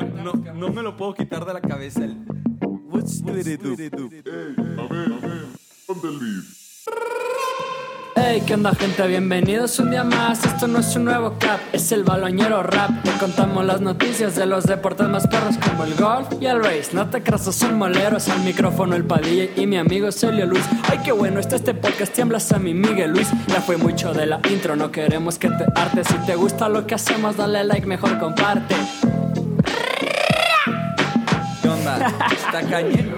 No, no me lo puedo quitar de la cabeza el. What's do? Hey, ¿qué onda gente? Bienvenidos un día más. Esto no es un nuevo cap, es el baloñero rap. Te contamos las noticias de los deportes más perros como el golf y el race. No te creas, son moleros. Al micrófono el Padilla y mi amigo Celio Luis. Ay, qué bueno está este podcast. Tiemblas a mi Miguel Luis. Ya fue mucho de la intro, no queremos que te hartes. Si te gusta lo que hacemos, dale like, mejor comparte. Está cañero.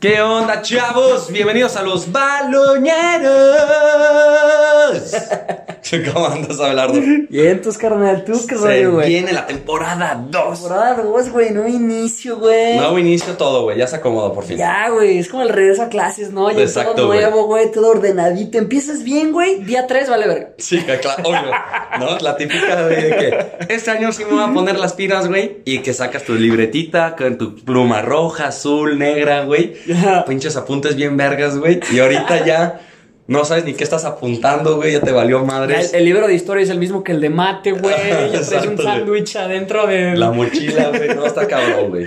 ¿Qué onda, chavos? Bienvenidos a los baloñeros. ¿Cómo andas, Abelardo? Bien, tus carnal, tú qué Se rollo, güey. viene la temporada 2. Temporada 2, güey, no inicio, güey. Nuevo inicio todo, güey. Ya se acomodó por fin. Ya, güey, es como el regreso a clases, ¿no? Ya Exacto, todo nuevo, güey, todo ordenadito. Empiezas bien, güey. Día 3, vale verga. Sí, claro, obvio. ¿No? La típica de que este año sí me voy a poner las piras, güey. Y que sacas tu libretita con tu pluma roja, azul, negra, güey. Pinches apuntes bien vergas, güey. Y ahorita ya no sabes ni qué estás apuntando, güey. Ya te valió Ya, madres. El, el libro de historia es el mismo que el de mate, güey. Ya traes un sándwich adentro de. La mochila, güey, no está cabrón, güey.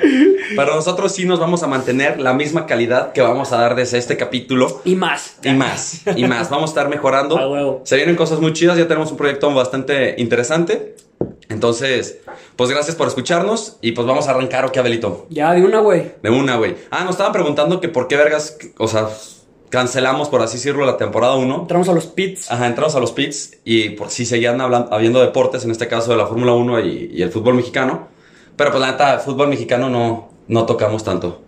Pero nosotros sí nos vamos a mantener la misma calidad que vamos a dar desde este capítulo. Y más. Y más, y más. Vamos a estar mejorando. A huevo. Se vienen cosas muy chidas. Ya tenemos un proyecto bastante interesante. Entonces, pues gracias por escucharnos. Y pues vamos a arrancar, ¿o qué, Abelito? Ya, de una, güey. De una, güey. Ah, nos estaban preguntando que por qué vergas, o sea, cancelamos, por así decirlo, la temporada 1. Entramos a los pits. Ajá, entramos a los pits y por si seguían hablando, habiendo deportes, en este caso de la Fórmula 1 y, y el fútbol mexicano. Pero pues la neta, fútbol mexicano no, no tocamos tanto.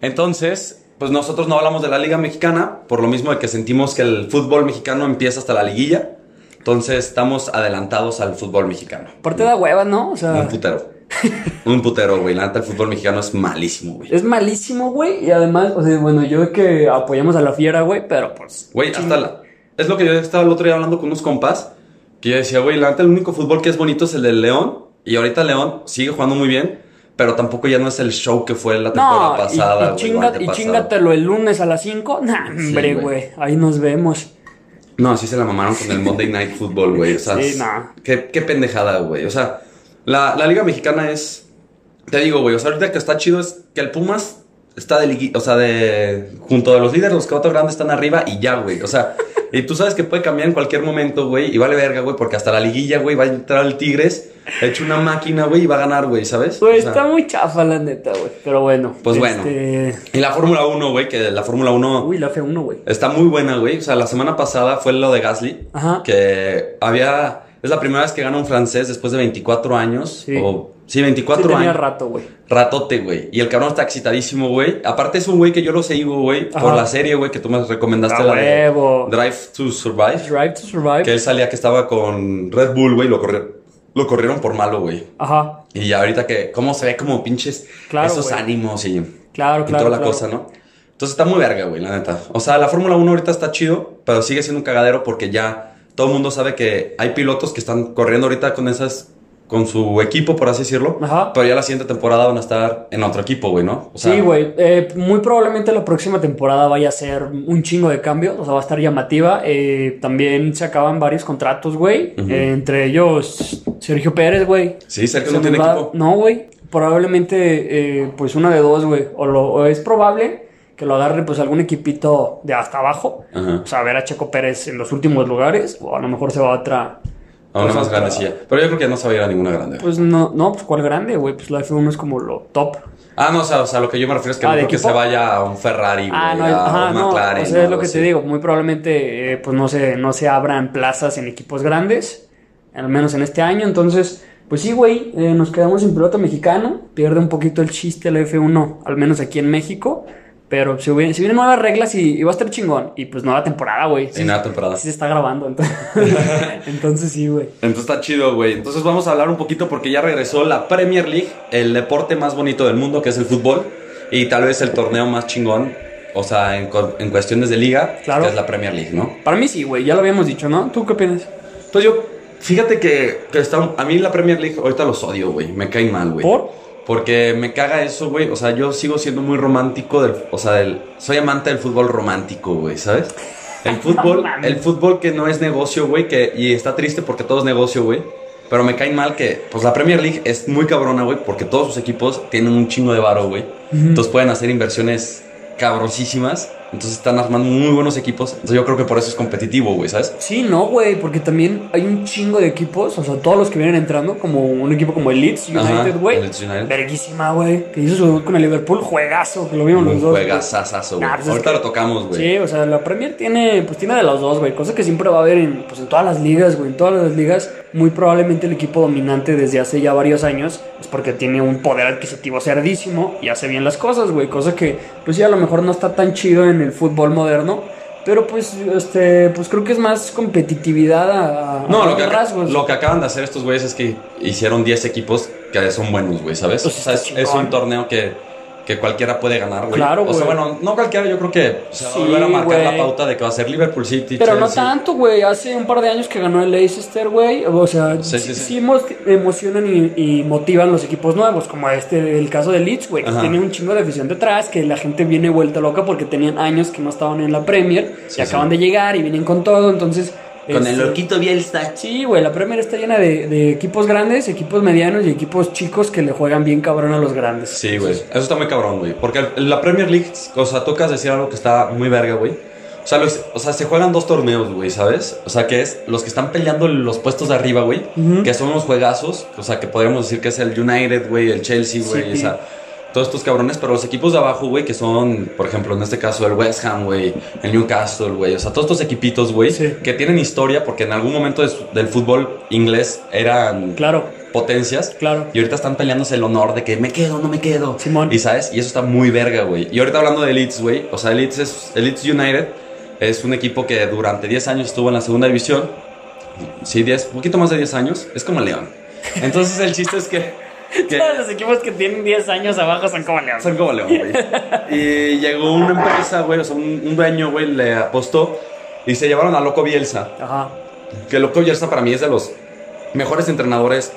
Entonces, pues nosotros no hablamos de la Liga Mexicana, por lo mismo de que sentimos que el fútbol mexicano empieza hasta la liguilla. Entonces estamos adelantados al fútbol mexicano. Aparte da hueva, ¿no? O sea, Un putero. Un putero, güey. La neta, el fútbol mexicano es malísimo, güey. es malísimo, güey. Y además, o sea, bueno, yo que apoyamos a la fiera, güey, pero pues. Güey, hasta la... Es lo que yo estaba el otro día hablando con unos compas. Que yo decía, güey, la neta, el único fútbol que es bonito es el del León. Y ahorita León sigue jugando muy bien. Pero tampoco ya no es el show que fue la temporada No, y- pasada, y, güey. o chinga- y chingatelo el lunes a las 5. Nah, hombre, güey. Ahí nos vemos. No, así se la mamaron con el Monday Night Football, güey. O sea, Sí, no. qué, qué pendejada, güey. O sea, la, la Liga Mexicana es. Te digo, güey. O sea, ahorita que está chido es que el Pumas está de O sea, de. Junto a los líderes, los cuatro grandes están arriba y ya, güey. O sea, y tú sabes que puede cambiar en cualquier momento, güey. Y vale verga, güey, porque hasta la liguilla, güey, va a entrar el Tigres, hecho una máquina, güey, y va a ganar, güey, ¿sabes? Güey, O sea, está muy chafa, la neta, güey. Pero bueno. Pues bueno. este, Y la Fórmula 1, güey, que la Fórmula 1. Uy, la F1, güey. Está muy buena, güey. O sea, la semana pasada fue lo de Gasly. Ajá. Que había. Es la primera vez que gana un francés después de 24 años. Sí. O, sí, 24 Sí, tenía años. rato, güey. Ratote, güey. Y el cabrón está excitadísimo, güey. Aparte es un güey que yo lo sigo, güey. Por la serie, güey, que tú me recomendaste. La de. Drive to Survive. Drive to Survive. Que él salía que estaba con Red Bull, güey. Lo, corri- lo corrieron por malo, güey. Ajá. Y ahorita que... ¿Cómo se ve como pinches... Claro, esos ánimos y... Claro, y claro. toda la claro. cosa, ¿no? Entonces está muy verga, güey, la neta. O sea, la Fórmula 1 ahorita está chido, pero sigue siendo un cagadero porque ya todo el mundo sabe que hay pilotos que están corriendo ahorita con esas con su equipo, por así decirlo. Ajá. Pero ya la siguiente temporada van a estar en otro equipo, güey, ¿no? O sea, sí, güey. Eh, muy probablemente la próxima temporada vaya a ser un chingo de cambios. O sea, va a estar llamativa. Eh, también se acaban varios contratos, güey. Eh, entre ellos, Sergio Pérez, güey. Sí, Sergio Se no tiene va- equipo. No, güey. Probablemente, eh, pues una de dos, güey. O, lo- o es probable que lo agarre, pues algún equipito de hasta abajo. Ajá. O sea, ver a Checo Pérez en los últimos lugares. O a lo mejor se va a otra. A una pues, más hasta- grandecilla. Pero yo creo que no se va a ir a ninguna grande. Pues no, no, pues cuál grande, güey. Pues la F1 es como lo top. Ah, no, o sea, o sea, lo que yo me refiero es que Ah, no ¿de creo que se vaya a un Ferrari, güey, Ah, no, a ajá, un no, McLaren. o sea, es lo que así. te digo, muy probablemente, eh, pues no se, no se abran plazas en equipos grandes, al menos en este año, entonces, pues sí, güey, eh, nos quedamos sin piloto mexicano, pierde un poquito el chiste la F1, al menos aquí en México, pero si, hubiera- si vienen nuevas reglas y, y va a estar chingón, y pues nueva temporada, güey. Y nueva temporada. Sí se está grabando, entonces, entonces sí, güey. Entonces está chido, güey. Entonces vamos a hablar un poquito porque ya regresó la Premier League, el deporte más bonito del mundo, que es el fútbol, y tal vez el torneo más chingón, o sea, en, en cuestiones de liga, Claro. que es la Premier League, ¿no? Para mí sí, güey, ya lo habíamos dicho, ¿no? ¿Tú qué opinas? Pues yo, fíjate que, que está, a mí la Premier League ahorita los odio, güey. Me caen mal, güey. ¿Por? Porque me caga eso, güey. O sea, yo sigo siendo muy romántico del. O sea, del, soy amante del fútbol romántico, güey, ¿sabes? El fútbol, el fútbol que no es negocio, güey, que y está triste porque todo es negocio, güey. Pero me cae mal que, pues la Premier League es muy cabrona, güey, porque todos sus equipos tienen un chingo de varo, güey. Entonces pueden hacer inversiones cabrosísimas. Entonces están armando muy buenos equipos. Entonces yo creo que por eso es competitivo, güey, ¿sabes? Sí, no, güey, porque también hay un chingo de equipos, o sea, todos los que vienen entrando, como un equipo como el Leeds United, güey. Verguísima, güey. Que hizo su con el Liverpool, juegazo, que lo vimos los dos. juegazazazo, güey. Nah, pues es Ahorita que- lo tocamos, güey. Sí, o sea, la Premier tiene, pues tiene de los dos, güey. Cosa que siempre va a haber en, pues, en todas las ligas, güey. En todas las ligas, muy probablemente el equipo dominante desde hace ya varios años es porque tiene un poder adquisitivo cerdísimo y hace bien las cosas, güey. Cosa que, pues sí, a lo mejor no está tan chido en el fútbol moderno. Pero pues, este, pues creo que es más competitividad a, a No, lo que, rasgos. lo que acaban de hacer estos güeyes es que hicieron 10 equipos que son buenos, güey, ¿sabes? Pues o sea, es, es un torneo que, que cualquiera puede ganar, güey. Claro, O sea, güey. bueno, no cualquiera, yo creo que se va a Sí, volver a marcar güey. la pauta de que va a ser Liverpool City. Pero no Chelsea. tanto, güey. Hace un par de años que ganó el Leicester, güey. O sea, Sí, sí, sí, sí. sí emo- emocionan y, y motivan los equipos nuevos, como este, el caso de Leeds, güey. Tiene un chingo de afición detrás, que la gente viene vuelta loca porque tenían años que no estaban en la Premier Sí, y acaban de llegar y vienen con todo, entonces... Con el este, loquito Bielsa. Sí, güey, la Premier está llena de, de equipos grandes, equipos medianos y equipos chicos que le juegan bien cabrón a los grandes. Sí, güey. Eso está muy cabrón, güey. Porque el- la Premier League, o sea, tocas decir algo que está muy verga, güey. O sea, los- o sea, se juegan dos torneos, güey, ¿sabes? O sea, que es los que están peleando los puestos de arriba, güey. Que son los juegazos. O sea, que podríamos decir que es el United, güey, el Chelsea, güey. Sí. O sea, todos estos cabrones. Pero los equipos de abajo, güey, que son, por ejemplo, en este caso, el West Ham, güey, el Newcastle, güey. O sea, todos estos equipitos, güey, Sí. que tienen historia porque en algún momento de su- del fútbol inglés eran Claro, potencias. claro. Y ahorita están peleándose el honor de que me quedo, no me quedo. Simón. Y sabes, y eso está muy verga, güey. Y ahorita hablando de Leeds, güey. O sea, Leeds es el Leeds United. Es un equipo que durante 10 años estuvo en la segunda división. Sí, 10, un poquito más de 10 años. Es como el León. Entonces el chiste es que, que Todos los equipos que tienen 10 años abajo son como León. son como León, güey. Y llegó una empresa, güey, o sea, un, un dueño, güey, le apostó y se llevaron a Loco Bielsa. Ajá. Que Loco Bielsa para mí es de los mejores entrenadores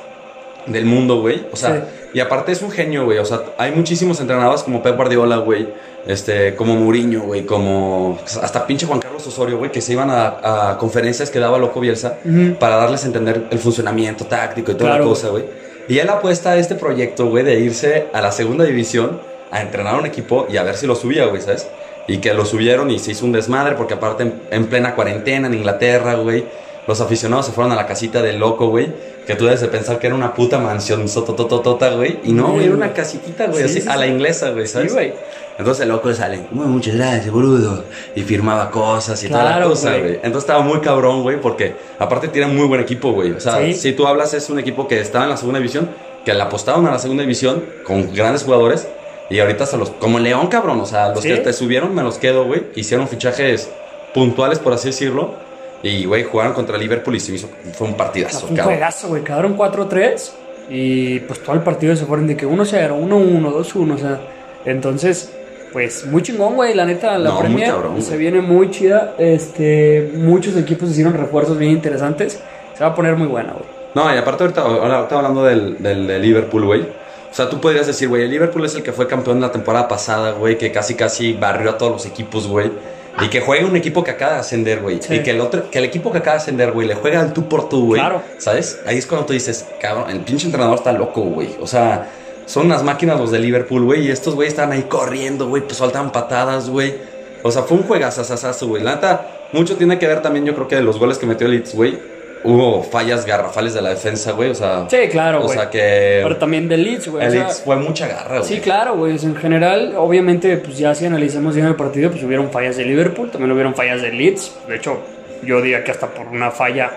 del mundo, güey. O sea, Sí. y aparte es un genio, güey. O sea, hay muchísimos entrenadores como Pep Guardiola, güey. Este, como Mourinho, güey. Como hasta pinche Juan Carlos Osorio, güey. Que se iban a, a conferencias que daba Loco Bielsa Ujú. para darles a entender el funcionamiento táctico y toda Claro, la cosa, güey. Y él apuesta a este proyecto, güey, de irse a la segunda división a entrenar a un equipo y a ver si lo subía, güey, ¿sabes? Y que lo subieron y se hizo un desmadre porque aparte en, en plena cuarentena en Inglaterra, güey, los aficionados se fueron a la casita del loco, güey, que tú debes de pensar que era una puta mansión sotototota, güey, y no, güey, era una casitita, güey, Sí, así sí, a la inglesa, güey, ¿sabes? Sí, güey. Entonces el loco sale, "Muy, muchas gracias, boludo. Y firmaba cosas y toda la Claro, cosa, güey. Entonces estaba muy cabrón, güey, porque aparte tienen muy buen equipo, güey. O sea, si tú hablas, es un equipo que estaba en la segunda división, que le apostaron a la segunda división con grandes jugadores. Y ahorita se los. Como León, cabrón. O sea, los Sí. que te subieron me los quedo, güey. Hicieron fichajes puntuales, por así decirlo. Y, güey, jugaron contra Liverpool y se hizo. Fue un partidazo, fue un cabrón. juegazo, güey. Quedaron 4-3 y pues todo el partido se fueron de que 1-0, 1-1, 2-1, o sea. Entonces, pues muy chingón, güey. La neta, la No, Premier cabrón, se viene muy chida. Este, muchos equipos hicieron refuerzos bien interesantes. Se va a poner muy buena, güey. No, y aparte ahorita, ahorita hablando del, del, de Liverpool, güey. O sea, tú podrías decir, güey, el Liverpool es el que fue campeón la temporada pasada, güey, que casi casi barrió a todos los equipos, güey. Y que juegue un equipo que acaba de ascender, güey. Sí. Y que el otro, que el equipo que acaba de ascender, güey, le juega al tú por tú, güey. Claro. ¿Sabes? Ahí es cuando tú dices, cabrón, el pinche entrenador está loco, güey. O sea, son unas máquinas los de Liverpool, güey. Y estos güey están ahí corriendo, güey, pues soltan patadas, güey. O sea, fue un juegazazazazo, güey. La neta, mucho tiene que ver también, yo creo que de los goles que metió el Leeds, güey. Hubo fallas garrafales de la defensa, güey. O sea, Sí, claro, o sea que Pero también del Leeds, güey. o el sea, Leeds fue mucha garra, güey. Sí, claro, güey. En general, obviamente, pues ya si analizamos bien el partido, pues hubieron fallas de Liverpool, también hubieron fallas de Leeds. De hecho, yo diría que hasta por una falla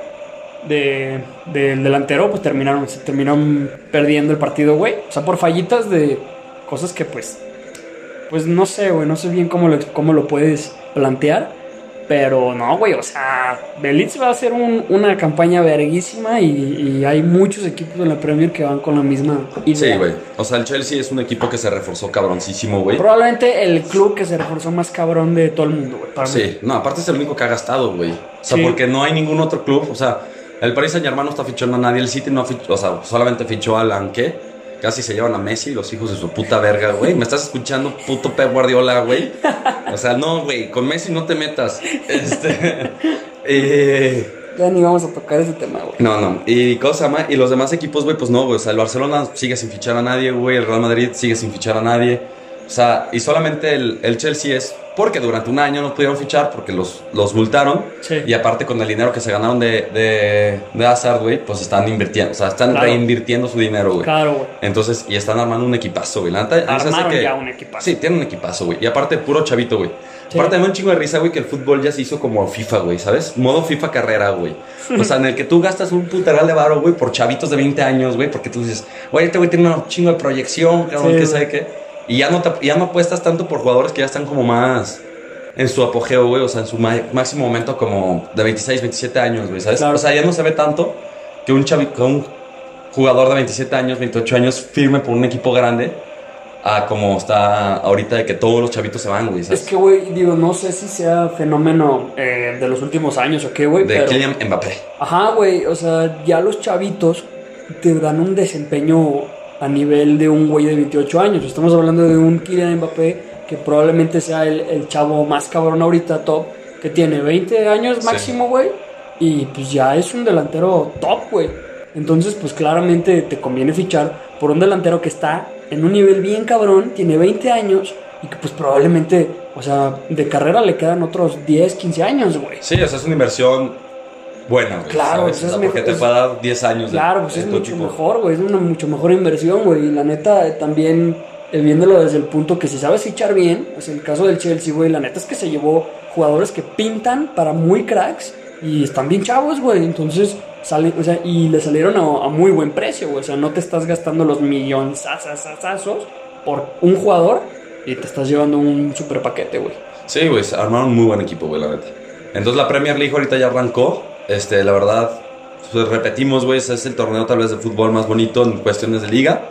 de, del delantero, pues terminaron, se terminaron perdiendo el partido, güey. O sea, por fallitas de cosas que, pues, pues no sé, güey. No sé bien cómo lo, cómo lo puedes plantear. Pero no, güey, o sea, el Leeds va a hacer un- una campaña verguísima y, y hay muchos equipos en la Premier que van con la misma idea. Sí, güey. O sea, el Chelsea es un equipo que se reforzó cabroncísimo, güey. Probablemente el club que se reforzó más cabrón de todo el mundo, güey. mí. Sí, no, aparte es el único que ha gastado, güey. O sea, Sí. porque no hay ningún otro club. O sea, el Paris Saint Germain no está fichando a nadie. El City no ha fichado, o sea, solamente fichó a Lanque. Casi se llevan a Messi, los hijos de su puta verga, güey. ¿Me estás escuchando, puto Pep Guardiola, güey? O sea, no, güey, con Messi no te metas. Este. eh, Ya ni vamos a tocar ese tema, güey. no, no. Y cosa más. Y los demás equipos, güey, pues no, güey. O sea, el Barcelona sigue sin fichar a nadie, güey. El Real Madrid sigue sin fichar a nadie. O sea, y solamente el, el Chelsea es porque durante un año no pudieron fichar porque los, los multaron. Sí. Y aparte con el dinero que se ganaron de, de, de Hazard, güey, pues están invirtiendo. O sea, están Claro. reinvirtiendo su dinero, güey. Claro, güey. Entonces, y están armando un equipazo, güey. La neta, Armaron que- ya un equipazo. Sí, tienen un equipazo, güey. Y aparte, puro chavito, güey. Sí. Aparte, me da un chingo de risa, güey, que el fútbol ya se hizo como FIFA, güey, ¿sabes? Modo FIFA carrera, güey. O sea, en el que tú gastas un puteral de varo, güey, por chavitos de 20 años, güey, porque tú dices, güey, este güey tiene un chingo de proyección, cabrón, Sí, que sabe qué. Y ya no, te- ya no apuestas tanto por jugadores que ya están como más en su apogeo, güey, o sea, en su máximo momento como de 26, 27 años, güey, ¿sabes? Claro. O sea, ya no se ve tanto que un, chavi- que un jugador de 27 años, 28 años firme por un equipo grande a como está ahorita de que todos los chavitos se van, güey, ¿sabes? Es que, güey, digo, no sé si sea fenómeno eh, de los últimos años o qué, güey, de pero... Kylian Mbappé. Ajá, güey, o sea, ya los chavitos te dan un desempeño a nivel de un güey de 28 años. Estamos hablando de un Kylian Mbappé que probablemente sea el, el chavo más cabrón ahorita, top, que tiene 20 años máximo, güey, y pues ya es un delantero top, güey. Entonces, pues claramente te conviene fichar por un delantero que está en un nivel bien cabrón, tiene 20 años y que pues probablemente, o sea, de carrera le quedan otros 10, 15 años, güey. Sí, o sea, es una inversión buena, güey. Claro, pues es porque te puede dar 10 años de Claro, pues es mucho mejor, güey. Es una mucho mejor inversión, güey. Y la neta, eh, también eh, viéndolo desde el punto que si sabes fichar bien, o sea, el caso del Chelsea, güey, la neta es que se llevó jugadores que pintan para muy cracks y están bien chavos, güey. Entonces, salen, o sea, y le salieron a, a muy buen precio, güey. O sea, no te estás gastando los millones por un jugador y te estás llevando un super paquete, güey. Sí, güey, se armaron un muy buen equipo, güey, la neta. Entonces la Premier League ahorita ya arrancó. Este, la verdad, pues repetimos, güey, es el torneo tal vez de fútbol más bonito en cuestiones de liga.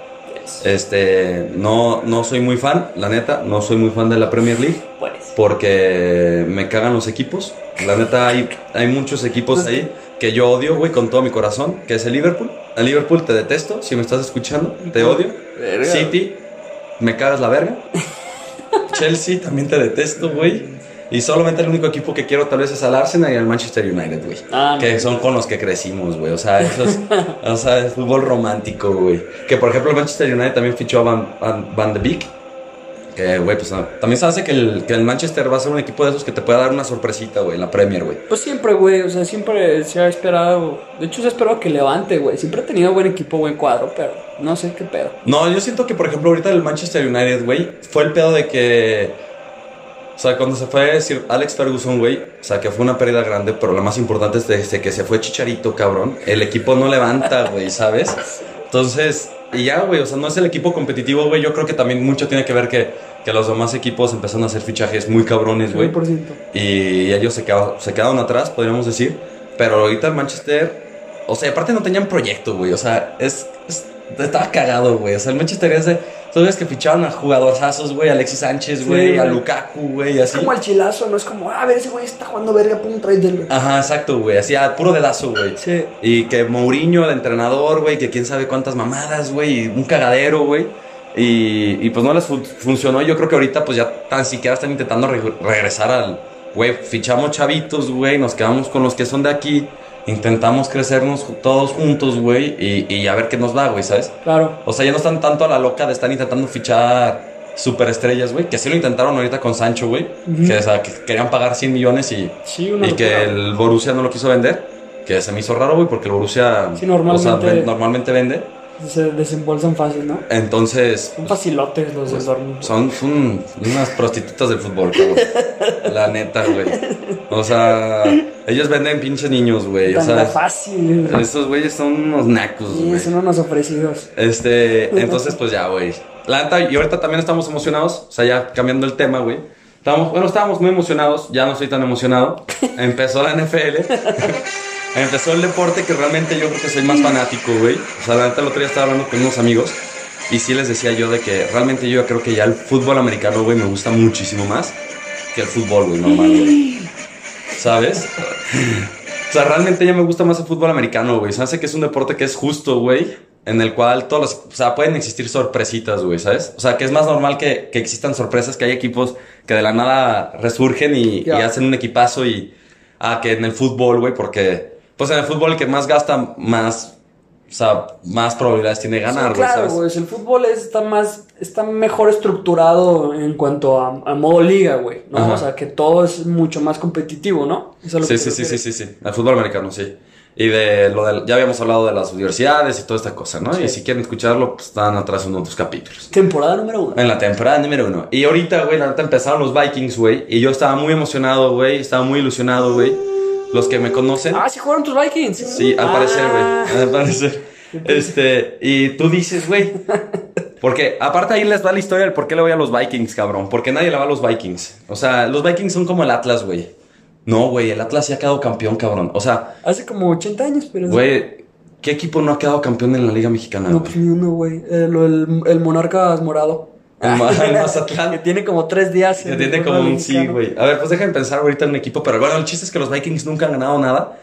Este, no, no soy muy fan, la neta, no soy muy fan de la Premier League Pues. porque me cagan los equipos. La neta, hay, hay muchos equipos ahí que yo odio, güey, con todo mi corazón, que es el Liverpool. El Liverpool te detesto, si me estás escuchando, te odio. Verga. City, me cagas la verga. Chelsea, también te detesto, güey. Y solamente el único equipo que quiero tal vez es al Arsenal y al Manchester United, güey. Ah, no. Que son con los que crecimos, güey. O sea, eso es, o sea, es fútbol romántico, güey. Que por ejemplo el Manchester United también fichó a Van, Van, Van de Beek. Que, güey, pues no. también se hace que el, que el Manchester va a ser un equipo de esos que te pueda dar una sorpresita, güey, en la Premier, güey. Pues siempre, güey, o sea, siempre se ha esperado. De hecho, se ha esperado que levante, güey. Siempre ha tenido buen equipo, buen cuadro, pero no sé qué pedo. No, yo siento que, por ejemplo, ahorita el Manchester United, güey, fue el pedo de que. O sea, cuando se fue Sir Alex Ferguson, güey, o sea, que fue una pérdida grande, pero lo más importante es desde que se fue Chicharito, cabrón, el equipo no levanta, güey, ¿sabes? Entonces, y ya, güey, o sea, no es el equipo competitivo, güey, yo creo que también mucho tiene que ver que, que los demás equipos empezaron a hacer fichajes muy cabrones, güey. 100%. Y ellos se quedaron, se quedaron atrás, podríamos decir. Pero ahorita el Manchester, o sea, aparte no tenían proyecto, güey. O sea, es, es- estaba cagado, güey. O sea, el Manchester es de. Sabes que fichaban a jugadorazos, güey, Alexis Sánchez, Sí, güey, a güey. Lukaku, güey, Es así. como el chilazo, no es como, ah, a ver, ese güey está jugando verga, pum, trae del. Ajá, exacto, güey. Así a puro dedazo, güey. Sí. Y que Mourinho, el entrenador, güey, que quién sabe cuántas mamadas, güey, y un cagadero, güey. Y, y pues no les fu- funcionó. Yo creo que ahorita pues ya tan siquiera están intentando re- regresar al, güey, fichamos chavitos, güey, nos quedamos con los que son de aquí, intentamos crecernos todos juntos, güey, y, y a ver qué nos da, güey, ¿sabes? Claro. O sea, ya no están tanto a la loca de estar intentando fichar superestrellas, güey, que sí lo intentaron ahorita con Sancho, güey, que, o sea, que querían pagar 100 millones y, Sí, y que el Borussia no lo quiso vender, que se me hizo raro, güey, porque el Borussia Sí, normalmente- o sea, ven- normalmente vende. Se desembolsan fácil, ¿no? Entonces, Son facilotes los del Dortmund. son, son unas prostitutas del fútbol, cabrón. La neta, güey. O sea, ellos venden pinches niños, güey. O Tan sea, fácil. estos güeyes son unos nacos, Sí, güey. son unos ofrecidos. Este, entonces, pues ya, güey. La neta, y ahorita también estamos emocionados. O sea, ya cambiando el tema, güey. Estábamos, bueno, estábamos muy emocionados. Ya no estoy tan emocionado. Empezó la NFL. Empezó el deporte que realmente yo creo que soy más fanático, güey. O sea, la neta, el otro día estaba hablando con unos amigos. Y sí les decía yo de que realmente yo creo que ya el fútbol americano, güey, me gusta muchísimo más que el fútbol, güey, normal, güey. ¿Sabes? O sea, realmente ya me gusta más el fútbol americano, güey. Se hace que es un deporte que es justo, güey. En el cual todos los... O sea, pueden existir sorpresitas, güey, ¿sabes? O sea, que es más normal que, que existan sorpresas, que hay equipos que de la nada resurgen y, Ya. y hacen un equipazo y... Ah, que en el fútbol, güey, porque... Pues en el fútbol el que más gasta, más... O sea, más probabilidades tiene de ganar, Sí, claro, güey. El fútbol está más, está mejor estructurado en cuanto a, a modo liga, güey, ¿no? Ajá. O sea, que todo es mucho más competitivo, ¿no? Eso es lo Sí, que sí, sí, sí, sí, sí. El fútbol americano, sí. Y de lo del... Ya habíamos hablado de las universidades y toda esta cosa, ¿no? Sí. Y si quieren escucharlo, pues están atrás en otros capítulos. Temporada número uno. En la temporada número uno. Y ahorita, güey, la neta empezaron los Vikings, güey. Y yo estaba muy emocionado, güey. Estaba muy ilusionado, güey. Los que me conocen. Ah, sí jugaron tus Vikings. Sí, al parecer, Ah. güey. Al parecer. Este, y tú dices, güey. Porque aparte ahí les va la historia del por qué le voy a los Vikings, cabrón. Porque nadie le va a los Vikings. O sea, los Vikings son como el Atlas, güey. No, güey, el Atlas sí ha quedado campeón, cabrón. O sea, Hace como 80 años, pero... güey, ¿qué equipo no ha quedado campeón en la Liga Mexicana? No, pues ni uno, güey. Eh, lo- el, el Monarcas Morado. El Ma- el que Mazatlán. tiene como tres días. Que en tiene como un sí, mexicano. güey. A ver, pues déjenme pensar ahorita en un equipo, pero bueno, el chiste es que los Vikings nunca han ganado nada.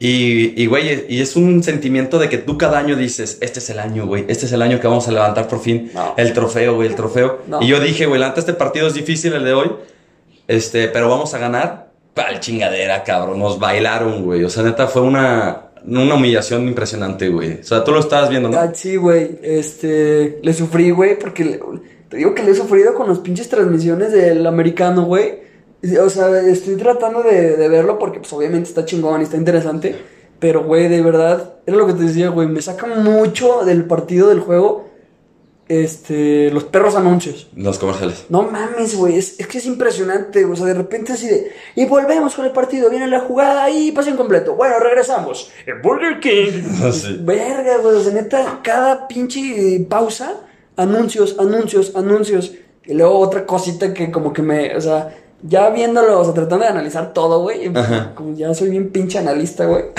Y, y, güey, y es un sentimiento de que tú cada año dices, este es el año, güey, este es el año que vamos a levantar por fin No. el trofeo, güey, el trofeo. No. Y yo dije, güey, neta este partido es difícil el de hoy, este, pero vamos a ganar. Pal chingadera, cabrón, nos bailaron, güey. O sea, neta, fue una, una humillación impresionante, güey. O sea, tú lo estabas viendo, ¿no? Ah, sí, güey. Este. Le sufrí, güey, porque le- te digo que le he sufrido con las pinches transmisiones del americano, güey. O sea, estoy tratando de, de verlo porque, pues, obviamente está chingón y está interesante. Pero, güey, de verdad, era lo que te decía, güey. Me saca mucho del partido del juego. Este. Los perros anuncios. Los comerciales. No mames, güey, es, es que es impresionante, o sea, de repente así de, y volvemos con el partido, viene la jugada y pase incompleto, bueno, regresamos, en Burger King, Sí. verga, güey, o sea, neta, cada pinche pausa, anuncios, anuncios, anuncios, y luego otra cosita que como que me, o sea, ya viéndolo, o sea, tratando de analizar todo, güey, como ya soy bien pinche analista, güey.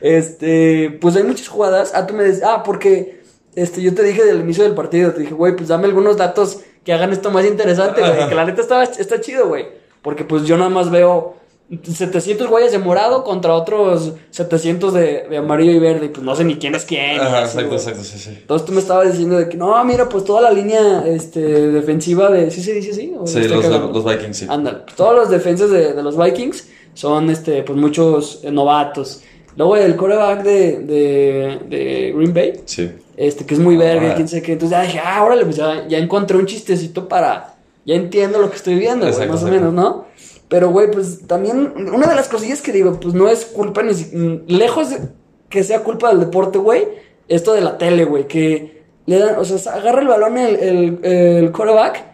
Este, pues hay muchas jugadas. Ah, tú me dices, ah, porque este, yo te dije del inicio del partido, te dije, güey, pues dame algunos datos que hagan esto más interesante, güey. Que la neta está, está chido, güey. Porque pues yo nada más veo 700 güeyes de morado contra otros 700 de, de amarillo y verde. Y pues no sé ni quién es quién. Ajá, así, exacto, exacto, sí, sí. Entonces tú me estabas diciendo de que no, mira, pues toda la línea este, defensiva de. ¿Sí se dice así? ¿O Sí, los, los Vikings, sí. Ándale, pues, todos los defensas de, de los Vikings son este, pues muchos eh, novatos. Luego el coreback de, de, de Green Bay, Sí. este, que es muy verga, Ah. quién sé qué. Entonces ya dije, ah, órale, pues ya, ya encontré un chistecito para. Ya entiendo lo que estoy viendo, más o menos, ¿no? Pero, güey, pues también, una de las cosillas que digo, pues no es culpa ni si- mm, lejos de que sea culpa del deporte, güey, esto de la tele, güey, que le dan, o sea, agarra el balón el, el, el quarterback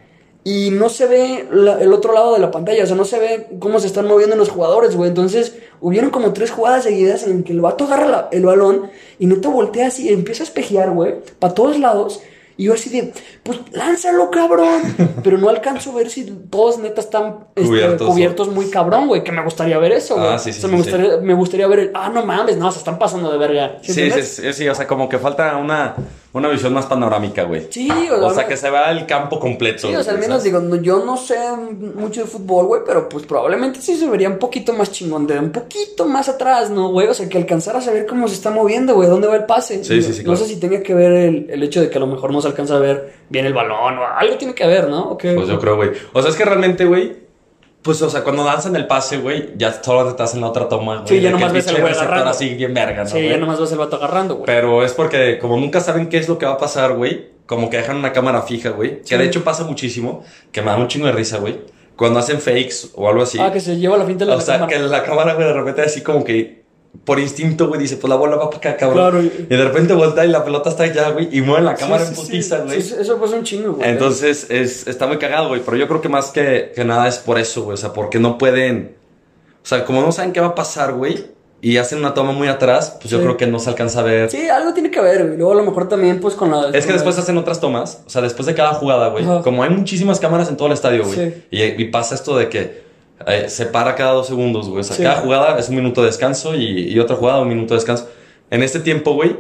y no se ve el otro lado de la pantalla, o sea, no se ve cómo se están moviendo los jugadores, güey. Entonces, hubieron como tres jugadas seguidas en que el vato agarra el balón y neta voltea así empieza a espejear, güey, para todos lados. Y yo así de, pues lánzalo, cabrón. Pero no alcanzo a ver si todos neta están este, Cubiertos, cubiertos, muy cabrón, güey. Que me gustaría ver eso, güey. Ah, sí, sí, o sea, sí, me, sí. gustaría, me gustaría ver el, ah, no mames, no, se están pasando de verga. Sí, sí, sí, sí, o sea, como que falta una, una visión más panorámica, güey. Sí, O sea, que se vea el campo completo. Sí, o sea, al menos digo, no- yo no sé mucho de fútbol, güey, pero pues probablemente sí se vería un poquito más chingón, de un poquito más atrás, ¿no, güey? O sea, que alcanzar a saber cómo se está moviendo, güey, dónde va el pase. Sí, sí, sí, No claro. sé si tenga que ver el, el hecho de que a lo mejor no se alcanza a ver bien el balón o algo tiene que ver, ¿no? ¿O qué? Pues yo creo, güey. O sea, es que realmente, güey, pues, o sea, cuando danzan el pase, güey, ya solo estás en la otra toma, güey. Sí, ya nomás el ves pinche güey agarrando. así bien verga, ¿no, sí, güey? ya nomás ves el vato agarrando, güey. Pero es porque, como nunca saben qué es lo que va a pasar, güey, como que dejan una cámara fija, güey. Sí. Que de hecho pasa muchísimo, que me da un chingo de risa, güey. Cuando hacen fakes o algo así. Ah, que se lleva la finta de la o sea, cámara. que la cámara, güey, de repente así como que por instinto, güey, dice, pues la bola va para acá, cabrón. Claro, y- de repente voltea y la pelota está allá, güey, y mueven la cámara Sí, en sí, putiza, sí. güey. Sí, eso pasa un chingo, güey. Entonces, es, está muy cagado, güey. Pero yo creo que más que, que nada es por eso, güey. O sea, porque no pueden. O sea, como no saben qué va a pasar, güey. Y hacen una toma muy atrás, pues yo Sí. creo que no se alcanza a ver. Sí, algo tiene que ver, güey. Luego a lo mejor también, pues con la. Es que después hacen otras tomas, o sea, después de cada jugada, güey. Como hay muchísimas cámaras en todo el estadio, güey. Sí. Y, y pasa esto de que eh, se para cada dos segundos, güey. O sea, Sí. cada jugada es un minuto de descanso y, y otra jugada un minuto de descanso. En este tiempo, güey,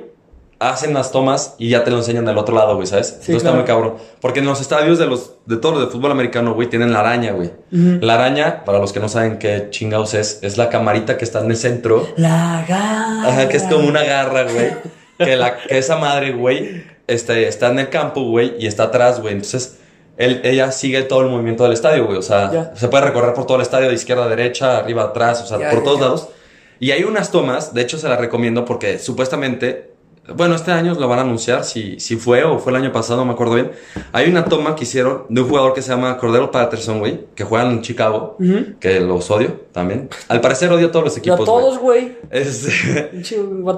hacen las tomas y ya te lo enseñan del otro lado, güey, ¿sabes? Sí, Entonces está muy cabrón. Porque en los estadios de los de todos de fútbol americano, güey, tienen la araña, güey. La araña, para los que no saben qué chingados es, es la camarita que está en el centro. La garra. Ajá, que es como una garra, güey. Que, la, que esa madre, güey, este, está en el campo, güey, y está atrás, güey. Entonces, él- ella sigue todo el movimiento del estadio, güey. O sea, se puede recorrer por todo el estadio, de izquierda a derecha, arriba atrás, o sea, por todos lados. Y hay unas tomas, de hecho se las recomiendo porque supuestamente, bueno, este año lo van a anunciar, si, si fue o fue el año pasado, no me acuerdo bien. Hay una toma que hicieron de un jugador que se llama Cordero Patterson, güey, que juega en Chicago, que los odio también. Al parecer odio a todos los Y a equipos, todos, güey.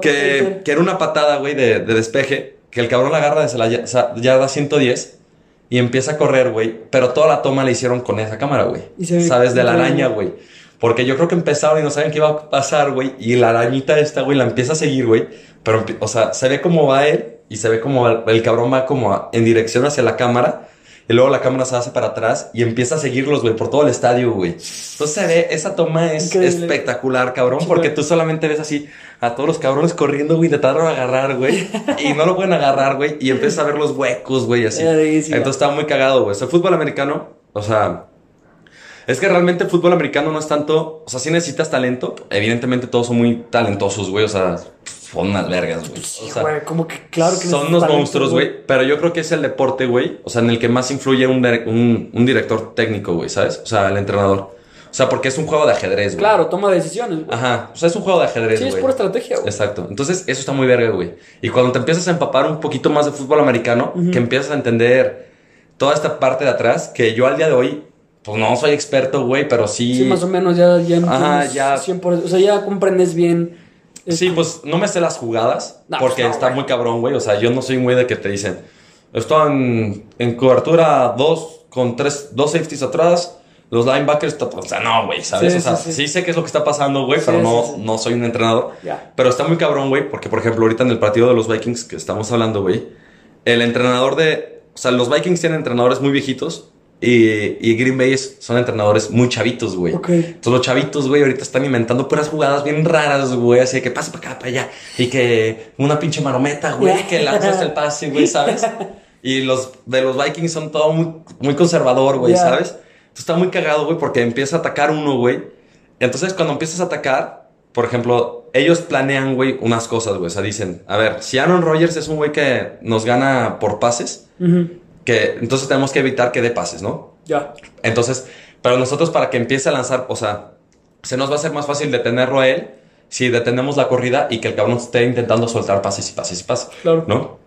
Que, que era una patada, güey, de, de despeje, que el cabrón la agarra desde la yarda 110 y empieza a correr, güey, pero toda la toma la hicieron con esa cámara, güey. ¿Sabes? De la araña, güey. Porque yo creo que empezaron y no saben qué iba a pasar, güey, y la arañita esta, güey, la empieza a seguir, güey, pero, o sea, se ve cómo va él y se ve como el, el cabrón va como a- en dirección hacia la cámara. Y luego la cámara se hace para atrás y empieza a seguirlos, güey, por todo el estadio, güey. Entonces se ve, esa toma es Increíble. espectacular, cabrón, porque tú solamente ves así a todos los cabrones corriendo, güey, intentaron agarrar, güey, y no lo pueden agarrar, güey, y empiezas a ver los huecos, güey, así. Entonces está muy cagado, güey. O sea, el fútbol americano, o sea, es que realmente el fútbol americano no es tanto, o sea, sí necesitas talento. Evidentemente todos son muy talentosos, güey, o sea, son unas vergas, güey. Sí, O sea, güey, como que claro que son unos talento, monstruos, güey. Pero yo creo que es el deporte, güey. O sea, en el que más influye un, un, un director técnico, güey, ¿sabes? O sea, el entrenador. O sea, porque es un juego de ajedrez, güey. Claro, toma decisiones. güey. Ajá. O sea, es un juego de ajedrez, Sí, güey. es pura estrategia, güey. Exacto. Entonces, eso está muy verga, güey. Y cuando te empiezas a empapar un poquito más de fútbol americano, que empiezas a entender toda esta parte de atrás, que yo al día de hoy, pues no soy experto, güey, pero sí. Sí, más o menos ya, ya Ajá, ya. 100%, o sea, ya comprendes bien. Sí, pues no me sé las jugadas, No, porque pues no, está güey. muy cabrón, güey. O sea, yo no soy un güey de que te dicen, estoy en, en cobertura 2 con tres, dos safeties atrás. Los linebackers, o sea, no, güey, ¿sabes? Sí, o sea, sí, sí, sí. sé qué es lo que está pasando, güey, pero no, no soy un entrenador. Pero está muy cabrón, güey, porque por ejemplo, ahorita en el partido de los Vikings que estamos hablando, güey, el entrenador de. O sea, los Vikings tienen entrenadores muy viejitos y, y Green Bay es- son entrenadores muy chavitos, güey. Ok. Entonces los chavitos, güey, ahorita están inventando puras jugadas bien raras, güey, así de que pase para acá, para allá, y que una pinche marometa, güey, que lanzas el pase, güey, ¿sabes? Y los de los Vikings son todo muy, muy conservador, güey. ¿sabes? Entonces está muy cagado, güey, porque empieza a atacar uno, güey. Entonces cuando empiezas a atacar, por ejemplo, ellos planean, güey, unas cosas, güey. O sea, dicen, a ver, si Aaron Rodgers es un güey que nos gana por pases, Ujú. Que entonces tenemos que evitar que dé pases, ¿no? Ya. Entonces, pero nosotros para que empiece a lanzar, o sea, se nos va a hacer más fácil detenerlo a él si detenemos la corrida y que el cabrón esté intentando soltar pases y pases y pases, Claro. ¿no?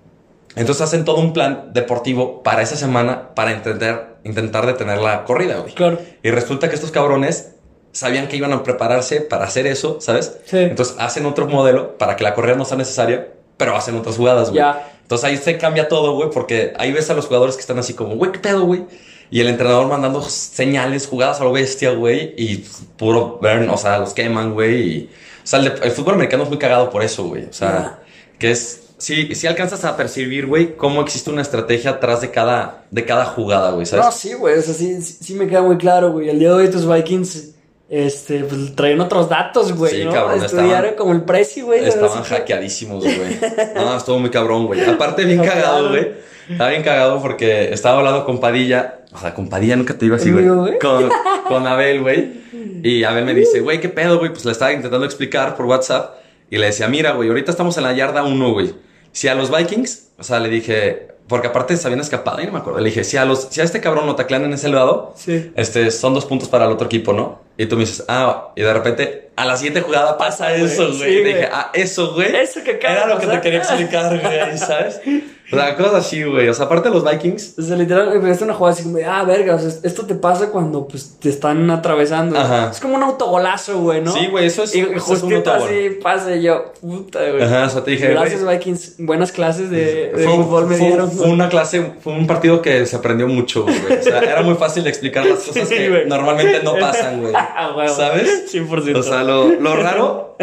Entonces hacen todo un plan deportivo para esa semana para entender, intentar detener la corrida, güey. Claro. Y resulta que estos cabrones sabían que iban a prepararse para hacer eso, ¿sabes? Sí. Entonces hacen otro modelo para que la corrida no sea necesaria, pero hacen otras jugadas, güey. Ya. Entonces ahí se cambia todo, güey, porque ahí ves a los jugadores que están así como, güey, ¿qué pedo, güey? Y el entrenador mandando señales, jugadas a lo bestia, güey, y puro burn, o sea, los queman, güey. Y, o sea, el, el fútbol americano es muy cagado por eso, güey. O sea, que es. Sí, sí alcanzas a percibir, güey, cómo existe una estrategia atrás de cada, de cada jugada, güey, ¿sabes? No, sí, güey, o sea, sí, sí, sí me queda muy claro, güey. El día de hoy tus Vikings, este, pues traían otros datos, güey, Sí, ¿no? cabrón, Estudiaron estaban- como el Prezi, güey. Estaban hackeadísimos, güey. No, estuvo muy cabrón, güey. Aparte, bien cagado, güey. Estaba bien cagado porque estaba hablando con Padilla. O sea, con Padilla nunca te digo así, güey. ¿Conmigo, güey? Con, con Abel, güey. Y Abel me dice, güey, ¿qué pedo, güey? Pues le estaba intentando explicar por WhatsApp. Y le decía, mira, güey, ahorita estamos en la yarda 1, güey. Si a los Vikings, o sea, le dije, porque aparte se habían escapado, y no me acuerdo. Le dije, si a, los, si a este cabrón lo taclean en ese lado, Sí. este, son dos puntos para el otro equipo, ¿no? Y tú me dices, ah, y de repente, a la siguiente jugada pasa eso, güey. Sí, y dije, ah, eso, güey. Eso que acaba Era lo que te quería explicar, güey, ¿sabes? O sea, cosas así, güey. O sea, aparte de los Vikings. O sea, literal, me una jugada así como ah, verga, o sea, esto te pasa cuando, pues, te están atravesando. Ajá. Es como un autogolazo, güey, ¿no? Sí, güey, eso es- Y eso es un autogol. así pasa y yo, puta, güey. Ajá, o sea, te dije, Gracias. Vikings. Buenas clases de, de Fue, fútbol me fue- dieron. fue una clase, fue un partido que se aprendió mucho, güey. O sea, era muy fácil explicar las cosas que normalmente no pasan, güey. Huevo. ¿Sabes? 100%. O sea, lo, lo raro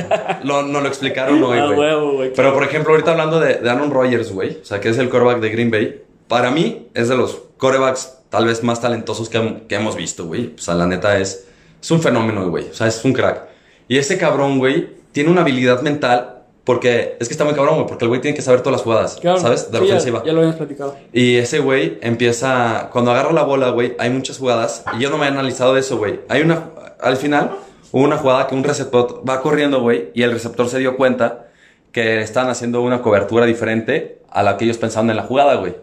lo, no lo explicaron hoy, güey. huevo, güey. Pero, por ejemplo, ahorita hablando de, de Aaron Rodgers, güey. O sea, que es el quarterback de Green Bay. Para mí, es de los quarterbacks tal vez más talentosos que, que hemos visto, güey. O sea, la neta es... Es un fenómeno, güey. O sea, es un crack. Y ese cabrón, güey, tiene una habilidad mental... Porque es que está muy cabrón, güey. Porque el güey tiene que saber todas las jugadas, Claro. ¿sabes? De la Sí, ya- ofensiva. Ya, lo habíamos platicado. Y ese güey empieza. Cuando agarra la bola, güey, hay muchas jugadas. Y yo no me he analizado de eso, güey. Hay una. Al final, hubo una jugada que un receptor va corriendo, güey. Y el receptor se dio cuenta que estaban haciendo una cobertura diferente a la que ellos pensaban en la jugada, güey.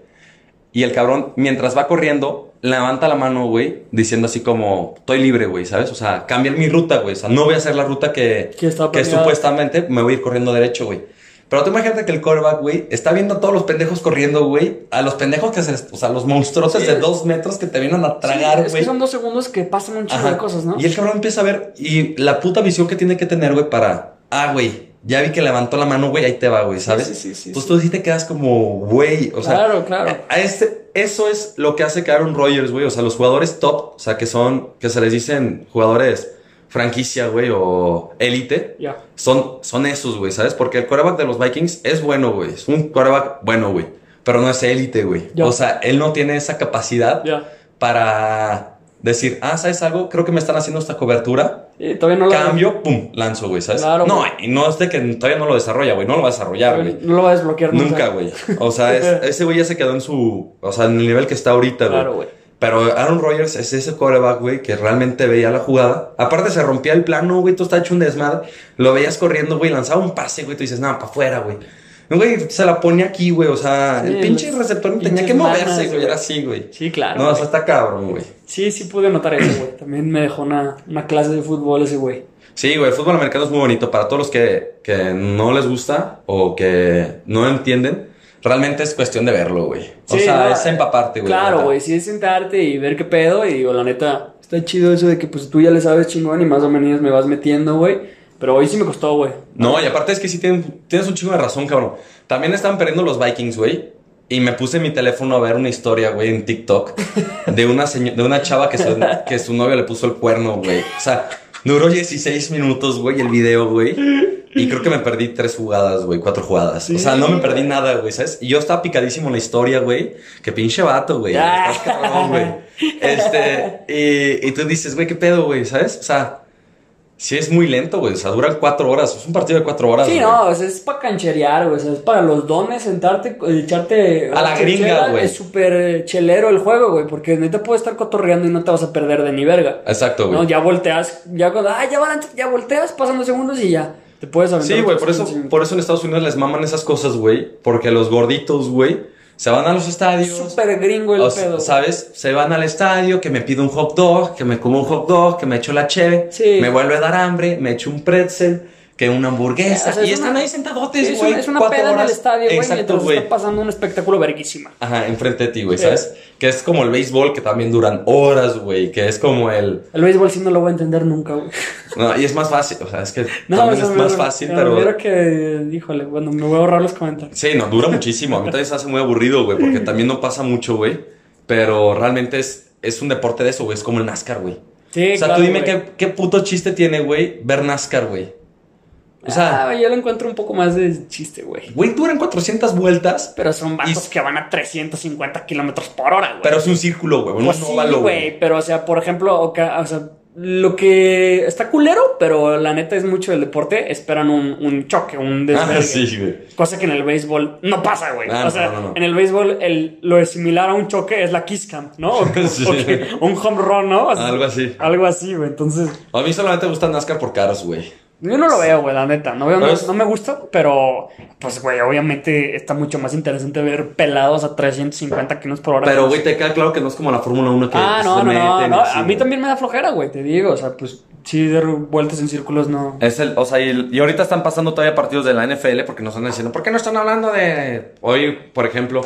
Y el cabrón, mientras va corriendo, levanta la mano, güey, diciendo así como, estoy libre, güey, ¿sabes? O sea, cambia mi ruta, güey. O sea, no voy a hacer la ruta que, Que supuestamente me voy a ir corriendo derecho, güey. Pero tú imagínate que el quarterback, güey, está viendo a todos los pendejos corriendo, güey. A los pendejos que se... O sea, los monstruosos Sí. de dos metros que te vienen a tragar, Sí, es güey. que son dos segundos que pasan un chingo de cosas, ¿no? Y el cabrón empieza a ver. Y la puta visión que tiene que tener, güey, para. Ah, güey. Ya vi que levantó la mano, güey. Ahí te va, güey, ¿sabes? sí, sí, sí, Entonces tú sí te quedas como, güey. O sea. Claro, claro. A este, eso es lo que hace que Aaron Rodgers, güey. O sea, los jugadores top. O sea, que son. Que se les dicen jugadores franquicia, güey. O élite. Ya. Son, son esos, güey, ¿sabes? Porque el quarterback de los Vikings es bueno, güey. Es un quarterback bueno, güey. Pero no es élite, güey. O sea, él no tiene esa capacidad para decir, ah, ¿sabes algo? Creo que me están haciendo esta cobertura. Y todavía no lo Cambio, pum, lanzo, güey, ¿sabes? Claro, no, y no es de que todavía no lo desarrolla, güey. No lo va a desarrollar, güey. No lo va a desbloquear nunca. Nunca, güey. O sea, es- ese güey ya se quedó en su. O sea, en el nivel que está ahorita, güey. Claro, güey. Pero Aaron Rodgers es ese quarterback, güey, que realmente veía la jugada. Aparte se rompía el plano, güey, tú está hecho un desmadre. Lo veías corriendo, güey, lanzaba un pase, güey, tú dices, nada, para afuera, güey. Güey, se la ponía aquí, güey, o sea, Sí, el pinche receptor no tenía que moverse, güey, era así, güey. Sí, claro. No, o sea, está cabrón, güey. Sí, sí pude notar eso, güey. También me dejó una, una clase de fútbol ese güey. Sí, güey, el fútbol americano es muy bonito. Para todos los que, que no les gusta o que no entienden, realmente es cuestión de verlo, güey. O Sí, sea, no, es empaparte, güey. Claro, güey, sí es sentarte y ver qué pedo y digo, la neta, está chido eso de que pues tú ya le sabes chingón y más o menos me vas metiendo, güey. Pero hoy sí me costó, güey. No, y aparte es que sí tienen- tienes un chingo de razón, cabrón. También estaban perdiendo los Vikings, güey. Y me puse mi teléfono a ver una historia, güey, en TikTok de una, de una chava que su, que su novio le puso el cuerno, güey. O sea, duró 16 minutos, güey, el video, güey. Y creo que me perdí tres jugadas, güey, cuatro jugadas. O sea, no me perdí nada, güey, ¿sabes? Y yo estaba picadísimo en la historia, güey. Que pinche vato, güey. Ah. Estás cabrón, güey. Este, y, y tú dices, güey, ¿qué pedo, güey? ¿Sabes? O sea, sí es muy lento, güey. O sea, duran cuatro horas. Es un partido de cuatro horas. Sí, güey. no, o sea, es para cancherear, güey. O sea, es para los dones, sentarte, echarte. A la gringa, güey. Es súper chelero el juego, güey. Porque neta puedes estar cotorreando y no te vas a perder de ni verga. Exacto, güey. No, ya volteas, ya cuando, ah, ya van, ya volteas, pasan dos segundos y ya. Te puedes aventar. Sí, güey, por eso, 15. por eso en Estados Unidos les maman esas cosas, güey. Porque los gorditos, güey, se van a los estadios. Súper gringo el o- pedo. ¿Sabes? Se van al estadio, que me pido un hot dog, que me como un hot dog, que me echo la cheve, Sí. me vuelve a dar hambre, me echo un pretzel, que una hamburguesa. O sea, es y están ahí sentadotes, es, güey. una- es una peda en el estadio, güey, Exacto, güey. está pasando un espectáculo verguísima. Ajá, enfrente de ti, güey, Sí. ¿sabes? Que es como el béisbol, que también duran horas, güey. Que es como el... El béisbol sí no lo voy a entender nunca, güey. No, y es más fácil, o sea, es que No, también eso es me- más fácil, me pero... hubiera que, híjole, bueno, me voy a ahorrar los comentarios. Sí, no, dura muchísimo. A mí también se hace muy aburrido, güey, porque también no pasa mucho, güey. Pero realmente es, es un deporte de eso, güey. Es como el NASCAR, güey. Sí, o sea, claro, tú dime qué, qué puto chiste tiene, güey, ver NASCAR, güey. O sea, ah, yo lo encuentro un poco más de chiste, güey. güey, duran 400 vueltas, Pero son vatos Y- que van a 350 kilómetros por hora, güey. pero es un círculo, güey. Pues un sí, güey. Pero, o sea, por ejemplo, o sea, lo que está culero, pero la neta es mucho del deporte, esperan un, un choque, un desvergue. Ah, sí, güey. Cosa que en el béisbol no pasa, güey. Ah, o sea, no, no, no. en el béisbol el, lo similar a un choque es la kiss cam, ¿no? O, que- Sí. o que- un home run, ¿no? O sea, Algo así. Algo así, güey. Entonces, A mí solamente me gusta NASCAR por caras, güey. Yo no lo veo, güey, la neta. No, veo, no, Pues- no me gusta, pero, pues, güey, obviamente está mucho más interesante ver pelados a 350 kilómetros por hora. Pero, güey, te queda claro que no es como la Fórmula 1 que Ah, se no, no, no, A mí también me da flojera, güey, te digo. O sea, pues sí, dar vueltas en círculos no. Es el, o sea, y, el- y ahorita están pasando todavía partidos de la NFL porque nos están diciendo, ¿por qué no están hablando de hoy, por ejemplo,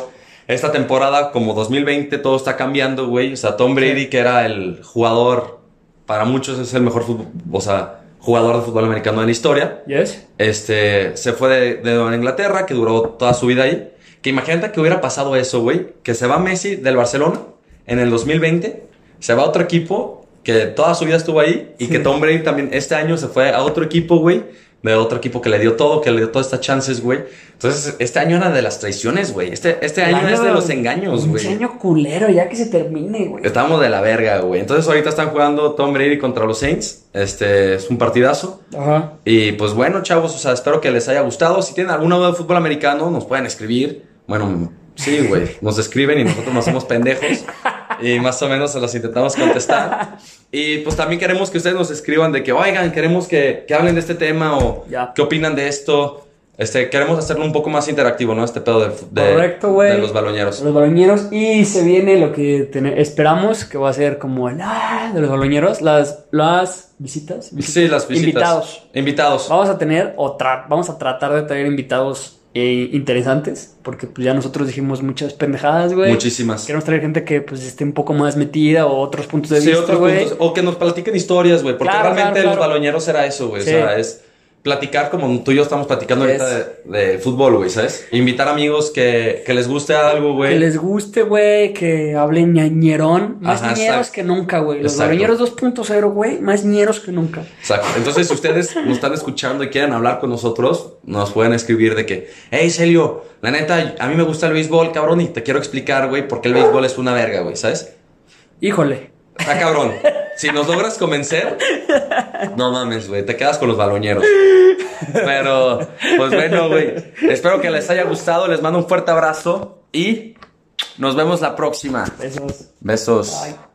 esta temporada como 2020 todo está cambiando, güey? O sea, Tom Brady que era el jugador para muchos es el mejor fútbol, o sea, jugador de fútbol americano de la historia. ¿Yes? Este, se fue de, de Nueva Inglaterra, que duró toda su vida ahí. Que imagínate que hubiera pasado eso, güey. Que se va Messi del Barcelona en el 2020, se va a otro equipo que toda su vida estuvo ahí y que Tom Brady también este año se fue a otro equipo, güey. De otro equipo que le dio todo, que le dio todas estas chances, güey. Entonces, este año era de las traiciones, güey. Este, este año es de los engaños, Un güey. año culero, ya que se termine, güey. Estábamos de la verga, güey. Entonces, ahorita están jugando Tom Brady contra los Saints. Este es un partidazo. Ajá. Y pues bueno, chavos, o sea, espero que les haya gustado. Si tienen alguna duda de fútbol americano, nos pueden escribir. Bueno, sí, güey, nos escriben y nosotros nos hacemos pendejos. Y más o menos se los intentamos contestar. Y pues también queremos que ustedes nos escriban de que, oigan, queremos que, que hablen de este tema o Ya. qué opinan de esto. Este, queremos hacerlo un poco más interactivo, ¿no? Este pedo de, de- Correcto, de los baloñeros. Los baloñeros. Y se viene lo que esperamos que va a ser como el ah, de los baloñeros. Las, las visitas. visitas, Sí, las visitas. Invitados. Invitados. Vamos a tener o vamos a tratar de traer invitados eh, interesantes. Porque pues ya nosotros dijimos muchas pendejadas, güey. Muchísimas. Queremos traer gente que pues esté un poco más metida o otros puntos de Sí, vista, otros güey. puntos. O que nos platiquen historias, güey. Porque Claro, realmente claro, los claro. baloñeros era eso, güey. Sí. O sea, es platicar como tú y yo estamos platicando ahorita de, de fútbol, güey, ¿sabes? Invitar amigos que, que les guste algo, güey. Que les guste, güey, que hablen ñañerón. Más Ajá, ñeros exacto. que nunca, güey. Los baloñeros 2.0, güey, más ñeros que nunca. Exacto. Entonces, si ustedes nos están escuchando y quieren hablar con nosotros, nos pueden escribir de que, hey, Celio, la neta, a mí me gusta el béisbol, cabrón, y te quiero explicar, güey, por qué el béisbol es una verga, güey, ¿sabes? Híjole. Está cabrón. Si nos logras convencer, no mames, güey, te quedas con los baloñeros. Pero, pues bueno, güey, espero que les haya gustado, les mando un fuerte abrazo y nos vemos la próxima. Besos. Besos. Bye.